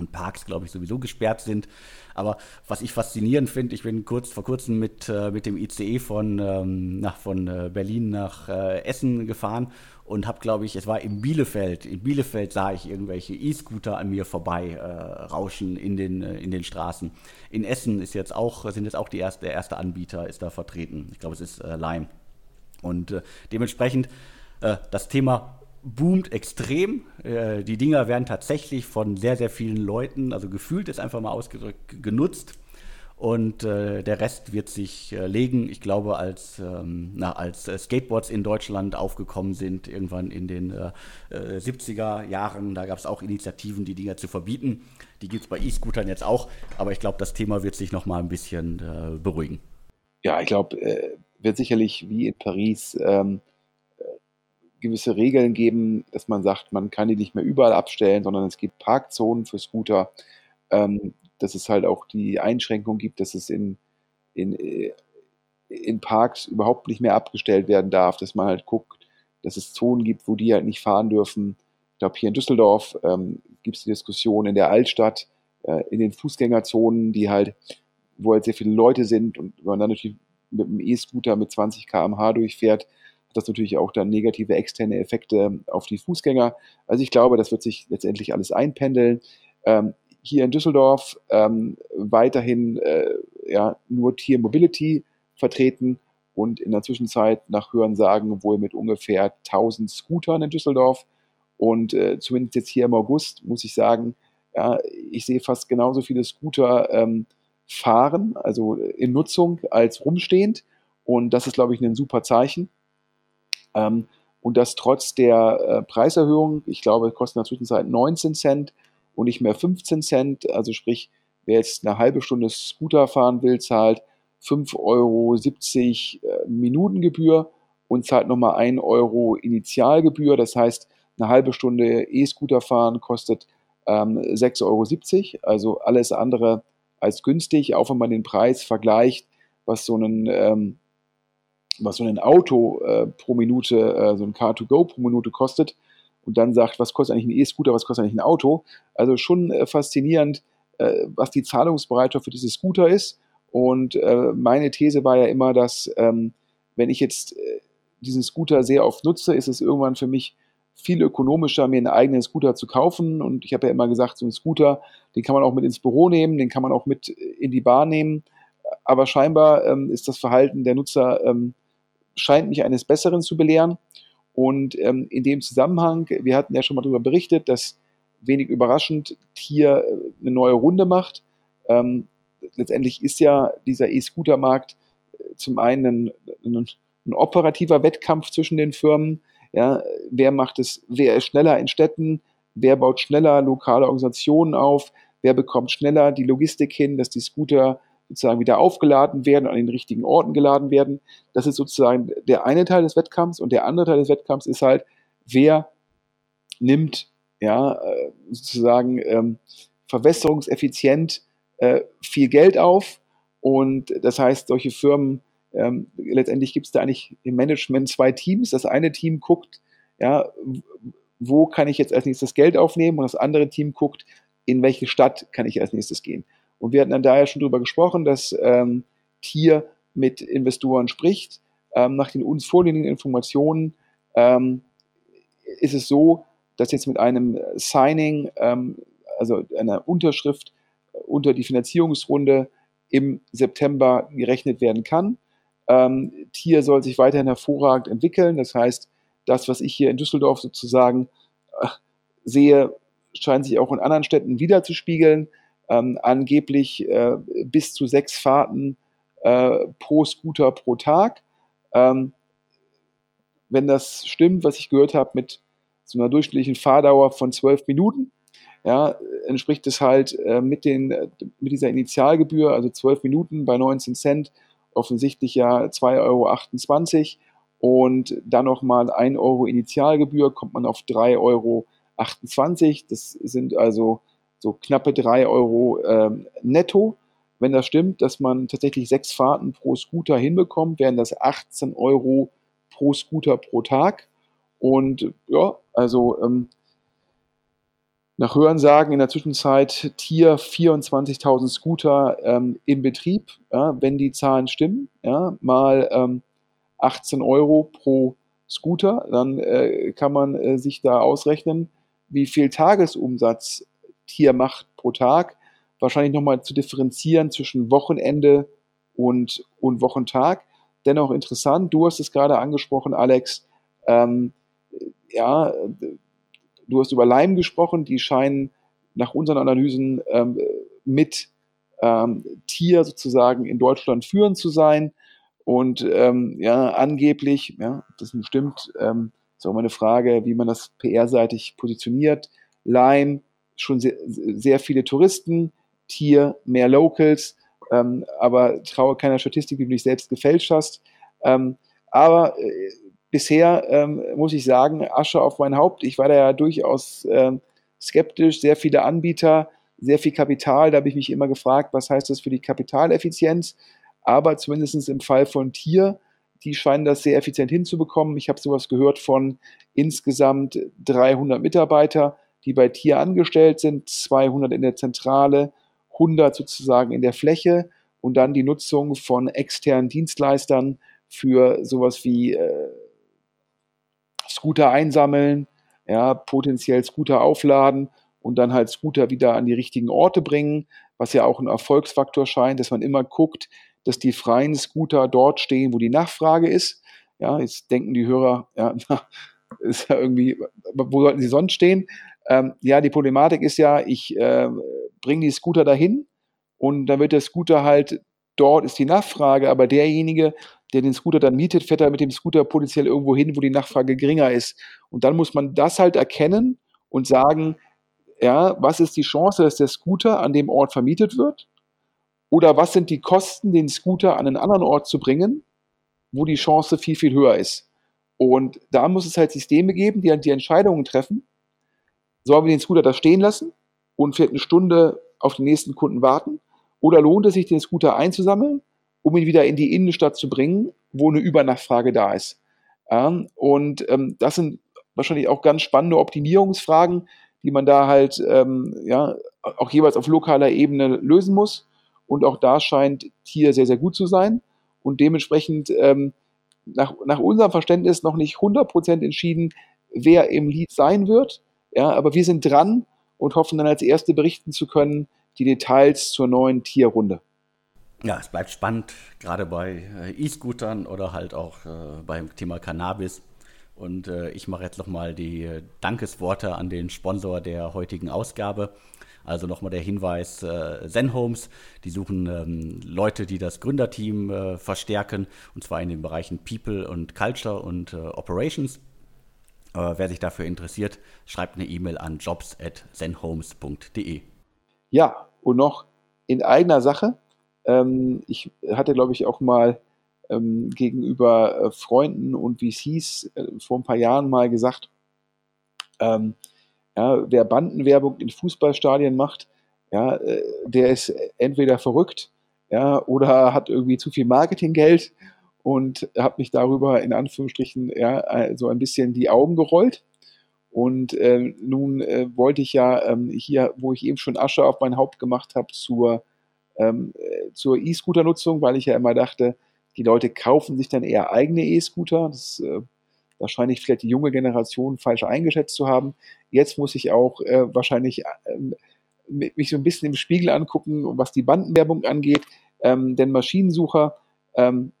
und Parks, glaube ich, sowieso gesperrt sind. Aber was ich faszinierend finde, ich bin kurz vor kurzem mit, äh, mit dem ICE von, ähm, nach, von äh, Berlin nach äh, Essen gefahren und habe, glaube ich, es war in Bielefeld. In Bielefeld sah ich irgendwelche E-Scooter an mir vorbei äh, rauschen in den, äh, in den Straßen. In Essen ist jetzt auch, sind jetzt auch die erste, der erste Anbieter ist da vertreten. Ich glaube, es ist äh, Lime. Und dementsprechend das Thema boomt extrem. Äh, die Dinger werden tatsächlich von sehr, sehr vielen Leuten, also gefühlt ist einfach mal ausgedrückt, genutzt und äh, der Rest wird sich äh, legen. Ich glaube, als, ähm, na, als äh, Skateboards in Deutschland aufgekommen sind, irgendwann in den 70er äh, Jahren, da gab es auch Initiativen, die Dinger zu verbieten. Die gibt es bei E-Scootern jetzt auch, aber ich glaube, das Thema wird sich noch mal ein bisschen beruhigen. Ja, ich glaube, wird sicherlich wie in Paris ähm, gewisse Regeln geben, dass man sagt, man kann die nicht mehr überall abstellen, sondern es gibt Parkzonen für Scooter. Ähm, dass es halt auch die Einschränkung gibt, dass es in, in, äh, in Parks überhaupt nicht mehr abgestellt werden darf, dass man halt guckt, dass es Zonen gibt, wo die halt nicht fahren dürfen. Ich glaube, hier in Düsseldorf ähm, gibt es die Diskussion in der Altstadt, äh, in den Fußgängerzonen, die halt, wo halt sehr viele Leute sind und man dann natürlich mit einem E-Scooter mit 20 km/h durchfährt, hat das natürlich auch dann negative externe Effekte auf die Fußgänger. Also ich glaube, das wird sich letztendlich alles einpendeln. Ähm, hier in Düsseldorf ähm, weiterhin äh, ja, nur Tier Mobility vertreten und in der Zwischenzeit nach Hören sagen wohl mit ungefähr 1000 Scootern in Düsseldorf Und äh, zumindest jetzt hier im August muss ich sagen, ja, ich sehe fast genauso viele Scooter ähm, fahren, also in Nutzung, als rumstehend. Und das ist, glaube ich, ein super Zeichen. Ähm, und das trotz der äh, Preiserhöhung, ich glaube, kosten in der Zwischenzeit 19 Cent und nicht mehr 15 Cent. Also sprich, wer jetzt eine halbe Stunde Scooter fahren will, zahlt 5,70 Euro äh, Minutengebühr und zahlt nochmal 1 Euro Initialgebühr. Das heißt, eine halbe Stunde E-Scooter fahren kostet ähm, 6,70 Euro. Also alles andere als günstig, auch wenn man den Preis vergleicht, was so ein, ähm, was so ein Auto äh, pro Minute, äh, so ein Car2Go pro Minute kostet und dann sagt, was kostet eigentlich ein E-Scooter, was kostet eigentlich ein Auto. Also schon äh, faszinierend, äh, was die Zahlungsbereitschaft für diese Scooter ist. Und äh, meine These war ja immer, dass ähm, wenn ich jetzt äh, diesen Scooter sehr oft nutze, ist es irgendwann für mich viel ökonomischer, mir einen eigenen Scooter zu kaufen. Und ich habe ja immer gesagt, so einen Scooter, den kann man auch mit ins Büro nehmen, den kann man auch mit in die Bar nehmen. Aber scheinbar ähm, ist das Verhalten der Nutzer, ähm, scheint mich eines Besseren zu belehren. Und ähm, in dem Zusammenhang, wir hatten ja schon mal darüber berichtet, dass wenig überraschend Tier äh, eine neue Runde macht. Ähm, letztendlich ist ja dieser E-Scooter-Markt äh, zum einen ein, ein, ein operativer Wettkampf zwischen den Firmen, ja, wer macht es, wer ist schneller in Städten, wer baut schneller lokale Organisationen auf, wer bekommt schneller die Logistik hin, dass die Scooter sozusagen wieder aufgeladen werden, an den richtigen Orten geladen werden. Das ist sozusagen der eine Teil des Wettkampfs und der andere Teil des Wettkampfs ist halt, wer nimmt ja äh, sozusagen ähm, verwässerungseffizient äh, viel Geld auf und das heißt, solche Firmen ähm, letztendlich gibt es da eigentlich im Management zwei Teams. Das eine Team guckt, ja, wo kann ich jetzt als nächstes Geld aufnehmen und das andere Team guckt, in welche Stadt kann ich als nächstes gehen. Und wir hatten dann daher schon darüber gesprochen, dass ähm, Tier mit Investoren spricht. Ähm, nach den uns vorliegenden Informationen ähm, ist es so, dass jetzt mit einem Signing, ähm, also einer Unterschrift unter die Finanzierungsrunde im September gerechnet werden kann. Ähm, Tier soll sich weiterhin hervorragend entwickeln. Das heißt, das, was ich hier in Düsseldorf sozusagen äh, sehe, scheint sich auch in anderen Städten wiederzuspiegeln. Ähm, angeblich äh, bis zu sechs Fahrten äh, pro Scooter pro Tag. Ähm, wenn das stimmt, was ich gehört habe, mit so einer durchschnittlichen Fahrdauer von zwölf Minuten, ja, entspricht es halt äh, mit, den, mit dieser Initialgebühr, also zwölf Minuten bei 19 Cent, offensichtlich ja 2,28 Euro und dann nochmal 1 Euro Initialgebühr, kommt man auf 3,28 Euro. Das sind also so knappe 3 Euro ähm, netto. Wenn das stimmt, dass man tatsächlich sechs Fahrten pro Scooter hinbekommt, wären das 18 Euro pro Scooter pro Tag. Und ja, also ähm, nach Hörensagen in der Zwischenzeit Tier 24.000 Scooter ähm, im Betrieb, ja, wenn die Zahlen stimmen, ja, mal ähm, 18 Euro pro Scooter, dann äh, kann man äh, sich da ausrechnen, wie viel Tagesumsatz Tier macht pro Tag. Wahrscheinlich nochmal zu differenzieren zwischen Wochenende und, und Wochentag. Dennoch interessant, du hast es gerade angesprochen, Alex. Ähm, ja, Du hast über Leim gesprochen, die scheinen nach unseren Analysen ähm, mit ähm, Tier sozusagen in Deutschland führend zu sein. Und ähm, ja, angeblich, ja, das stimmt, ähm, ist auch mal eine Frage, wie man das PR-seitig positioniert. Lime, schon sehr, sehr viele Touristen, Tier, mehr Locals, ähm, aber traue keiner Statistik, die du nicht selbst gefälscht hast. Ähm, aber äh, bisher ähm, muss ich sagen, Asche auf mein Haupt. Ich war da ja durchaus ähm, skeptisch, sehr viele Anbieter, sehr viel Kapital. Da habe ich mich immer gefragt, was heißt das für die Kapitaleffizienz? Aber zumindest im Fall von Tier, die scheinen das sehr effizient hinzubekommen. Ich habe sowas gehört von insgesamt 300 Mitarbeiter, die bei Tier angestellt sind, 200 in der Zentrale, 100 sozusagen in der Fläche und dann die Nutzung von externen Dienstleistern für sowas wie äh, Scooter einsammeln, ja, potenziell Scooter aufladen und dann halt Scooter wieder an die richtigen Orte bringen, was ja auch ein Erfolgsfaktor scheint, dass man immer guckt, dass die freien Scooter dort stehen, wo die Nachfrage ist. Ja, jetzt denken die Hörer, ja, ist ja irgendwie, wo sollten sie sonst stehen? Ähm, ja, die Problematik ist ja, ich äh, bringe die Scooter dahin und dann wird der Scooter halt, dort ist die Nachfrage, aber derjenige, der den Scooter dann mietet, fährt er mit dem Scooter potenziell irgendwo hin, wo die Nachfrage geringer ist. Und dann muss man das halt erkennen und sagen, ja, was ist die Chance, dass der Scooter an dem Ort vermietet wird? Oder was sind die Kosten, den Scooter an einen anderen Ort zu bringen, wo die Chance viel, viel höher ist? Und da muss es halt Systeme geben, die halt die Entscheidungen treffen. Sollen wir den Scooter da stehen lassen und für eine Stunde auf den nächsten Kunden warten? Oder lohnt es sich, den Scooter einzusammeln, um ihn wieder in die Innenstadt zu bringen, wo eine Übernachfrage da ist? Ja, und ähm, das sind wahrscheinlich auch ganz spannende Optimierungsfragen, die man da halt ähm, ja, auch jeweils auf lokaler Ebene lösen muss. Und auch da scheint Tier sehr, sehr gut zu sein. Und dementsprechend ähm, nach, nach unserem Verständnis noch nicht 100% entschieden, wer im Lied sein wird. Ja, aber wir sind dran und hoffen dann als Erste berichten zu können, die Details zur neuen Tierrunde. Ja, es bleibt spannend, gerade bei äh, E-Scootern oder halt auch äh, beim Thema Cannabis. Und äh, ich mache jetzt nochmal die äh, Dankesworte an den Sponsor der heutigen Ausgabe. Also nochmal der Hinweis, äh, Zen Homes, die suchen ähm, Leute, die das Gründerteam äh, verstärken, und zwar in den Bereichen People und Culture und äh, Operations. Äh, wer sich dafür interessiert, schreibt eine E-Mail an jobs.zenhomes.de. Ja, und noch in eigener Sache. Ähm, ich hatte, glaube ich, auch mal ähm, gegenüber äh, Freunden und VCs äh, vor ein paar Jahren mal gesagt, ähm, ja, wer Bandenwerbung in Fußballstadien macht, ja, äh, der ist entweder verrückt ja, oder hat irgendwie zu viel Marketinggeld und habe mich darüber in Anführungsstrichen ja, so ein bisschen die Augen gerollt. Und äh, nun äh, wollte ich ja ähm, hier, wo ich eben schon Asche auf mein Haupt gemacht habe, zur, ähm, äh, zur E-Scooter-Nutzung, weil ich ja immer dachte, die Leute kaufen sich dann eher eigene E-Scooter. Das, äh, da scheine ich vielleicht die junge Generation falsch eingeschätzt zu haben. Jetzt muss ich auch äh, wahrscheinlich äh, mich so ein bisschen im Spiegel angucken, was die Bandenwerbung angeht. Ähm, denn Maschinensucher, ähm,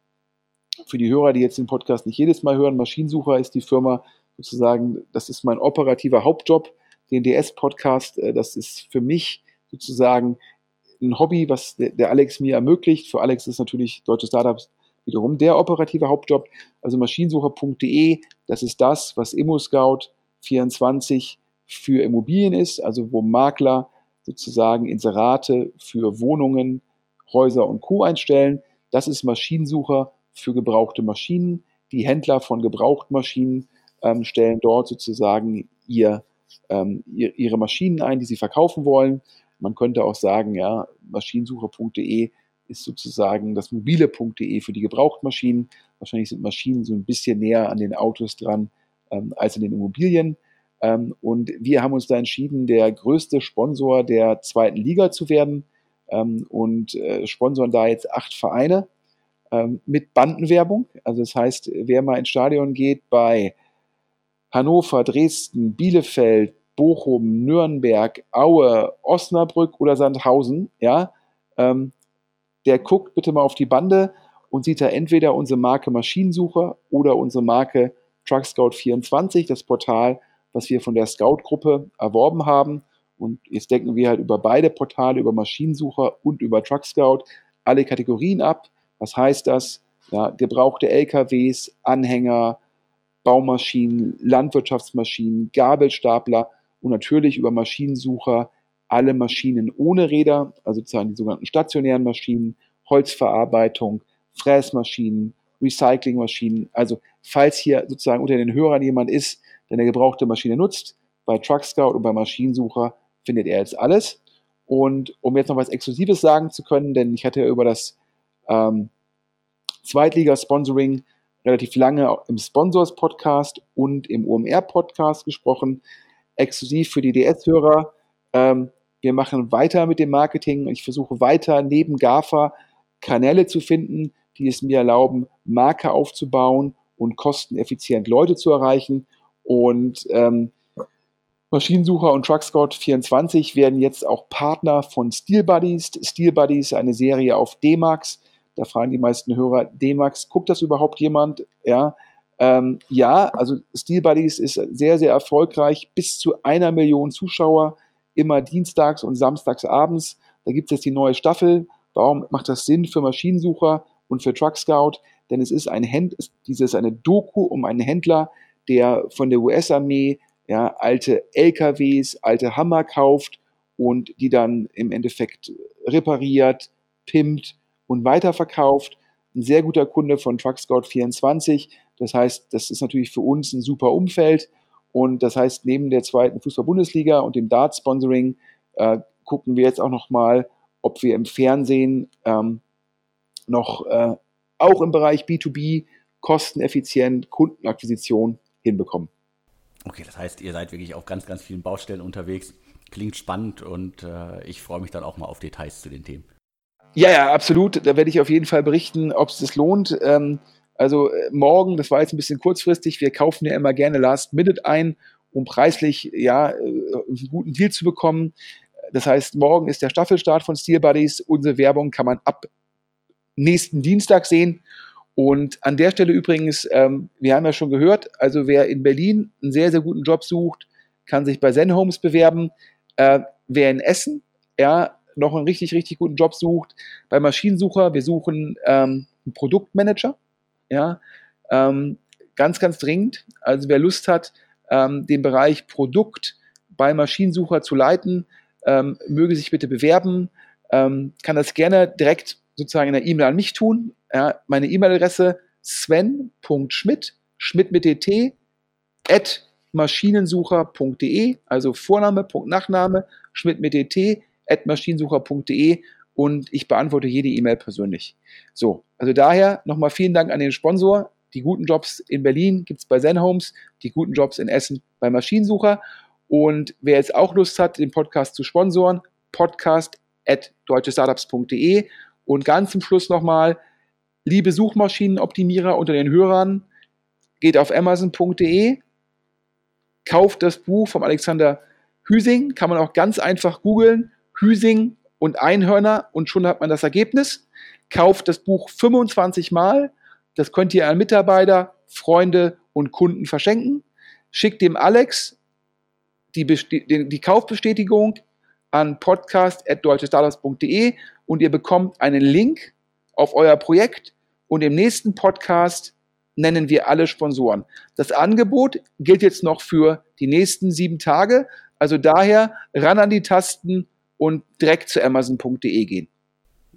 für die Hörer, die jetzt den Podcast nicht jedes Mal hören, Maschinensucher ist die Firma sozusagen, das ist mein operativer Hauptjob, den DS-Podcast, äh, das ist für mich sozusagen ein Hobby, was der, der Alex mir ermöglicht. Für Alex ist natürlich deutsche Startups wiederum der operative Hauptjob. Also maschinensucher.de, das ist das, was ImmoScout24 für Immobilien ist, also wo Makler sozusagen Inserate für Wohnungen, Häuser und Co. einstellen. Das ist Maschinensucher für gebrauchte Maschinen. Die Händler von Gebrauchtmaschinen ähm, stellen dort sozusagen ihr, ähm, ihre Maschinen ein, die sie verkaufen wollen. Man könnte auch sagen, ja, maschinensucher.de ist sozusagen das mobile.de für die Gebrauchtmaschinen. Wahrscheinlich sind Maschinen so ein bisschen näher an den Autos dran ähm, als in den Immobilien. Ähm, und wir haben uns da entschieden, der größte Sponsor der zweiten Liga zu werden ähm, und äh, sponsoren da jetzt acht Vereine ähm, mit Bandenwerbung. Also das heißt, wer mal ins Stadion geht bei Hannover, Dresden, Bielefeld, Bochum, Nürnberg, Aue, Osnabrück oder Sandhausen, ja, ähm, der guckt bitte mal auf die Bande und sieht da entweder unsere Marke Maschinensucher oder unsere Marke TruckScout24, das Portal, was wir von der Scout-Gruppe erworben haben. Und jetzt denken wir halt über beide Portale, über Maschinensucher und über TruckScout, alle Kategorien ab. Was heißt das? Ja, gebrauchte LKWs, Anhänger, Baumaschinen, Landwirtschaftsmaschinen, Gabelstapler und natürlich über Maschinensucher alle Maschinen ohne Räder, also sozusagen die sogenannten stationären Maschinen, Holzverarbeitung, Fräsmaschinen, Recyclingmaschinen. Also falls hier sozusagen unter den Hörern jemand ist, der eine gebrauchte Maschine nutzt, bei Truckscout und bei Maschinensucher findet er jetzt alles. Und um jetzt noch was Exklusives sagen zu können, denn ich hatte ja über das ähm, Zweitliga-Sponsoring relativ lange im Sponsors-Podcast und im OMR-Podcast gesprochen. Exklusiv für die DS-Hörer. Ähm, wir machen weiter mit dem Marketing. Ich versuche weiter neben GAFA Kanäle zu finden, die es mir erlauben, Marke aufzubauen und kosteneffizient Leute zu erreichen. Und ähm, Maschinensucher und TruckScout24 werden jetzt auch Partner von Steel Buddies. Steel Buddies, eine Serie auf D-Max. Da fragen die meisten Hörer, D-Max, guckt das überhaupt jemand? Ja, Ähm, ja, also Steel Buddies ist sehr, sehr erfolgreich. Bis zu einer Million Zuschauer, immer dienstags und samstags abends. Da gibt es jetzt die neue Staffel. Warum macht das Sinn für Maschinensucher und für Truck Scout? Denn es ist ein Händ dieses eine Doku um einen Händler, der von der US-Armee ja, alte LKWs, alte Hammer kauft und die dann im Endeffekt repariert, pimmt und weiterverkauft. Ein sehr guter Kunde von Truck Scout 24. Das heißt, das ist natürlich für uns ein super Umfeld. Und das heißt, neben der zweiten Fußball-Bundesliga und dem Dart-Sponsoring äh, gucken wir jetzt auch nochmal, ob wir im Fernsehen ähm, noch äh, auch im Bereich B2B kosteneffizient Kundenakquisition hinbekommen. Okay, das heißt, ihr seid wirklich auf ganz, ganz vielen Baustellen unterwegs. Klingt spannend und äh, ich freue mich dann auch mal auf Details zu den Themen. Ja, ja, absolut. Da werde ich auf jeden Fall berichten, ob es das lohnt. Ähm, also äh, morgen, das war jetzt ein bisschen kurzfristig, wir kaufen ja immer gerne Last Minute ein, um preislich ja äh, einen guten Deal zu bekommen. Das heißt, morgen ist der Staffelstart von Steel Buddies. Unsere Werbung kann man ab nächsten Dienstag sehen. Und an der Stelle übrigens, ähm, wir haben ja schon gehört, also wer in Berlin einen sehr, sehr guten Job sucht, kann sich bei Zen Homes bewerben. Äh, wer in Essen ja, noch einen richtig, richtig guten Job sucht, bei Maschinensucher, wir suchen ähm, einen Produktmanager. Ja, ähm, ganz, ganz dringend. Also wer Lust hat, ähm, den Bereich Produkt bei Maschinensucher zu leiten, ähm, möge sich bitte bewerben, ähm, kann das gerne direkt sozusagen in der E-Mail an mich tun. Ja, meine E-Mail-Adresse sven.schmidt, schmidt mit dt, at maschinensucher.de, also Vorname, Punkt, Nachname, schmidt mit dt, at maschinensucher.de und ich beantworte jede E-Mail persönlich. So, also daher nochmal vielen Dank an den Sponsor. Die guten Jobs in Berlin gibt es bei Zen Homes, die guten Jobs in Essen bei Maschinensucher. Und wer jetzt auch Lust hat, den Podcast zu sponsoren, podcast at deutschestartups.de. Und ganz zum Schluss nochmal, liebe Suchmaschinenoptimierer unter den Hörern, geht auf amazon.de, kauft das Buch vom Alexander Hüsing, kann man auch ganz einfach googeln, Hüsing und Einhörner und schon hat man das Ergebnis. Kauft das Buch 25 Mal, das könnt ihr an Mitarbeiter, Freunde und Kunden verschenken. Schickt dem Alex die, die, die Kaufbestätigung an podcast.deutschestartups.de und ihr bekommt einen Link auf euer Projekt und im nächsten Podcast nennen wir alle Sponsoren. Das Angebot gilt jetzt noch für die nächsten sieben Tage. Also daher ran an die Tasten und direkt zu amazon.de gehen.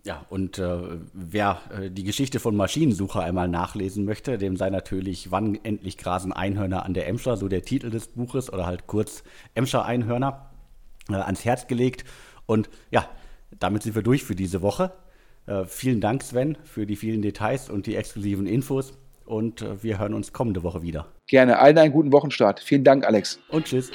Ja, und äh, wer äh, die Geschichte von Maschinensucher einmal nachlesen möchte, dem sei natürlich Wann endlich grasen Einhörner an der Emscher, so der Titel des Buches, oder halt kurz Emscher Einhörner, äh, ans Herz gelegt. Und ja, damit sind wir durch für diese Woche. Äh, vielen Dank, Sven, für die vielen Details und die exklusiven Infos. Und äh, wir hören uns kommende Woche wieder. Gerne. Allen einen guten Wochenstart. Vielen Dank, Alex. Und tschüss.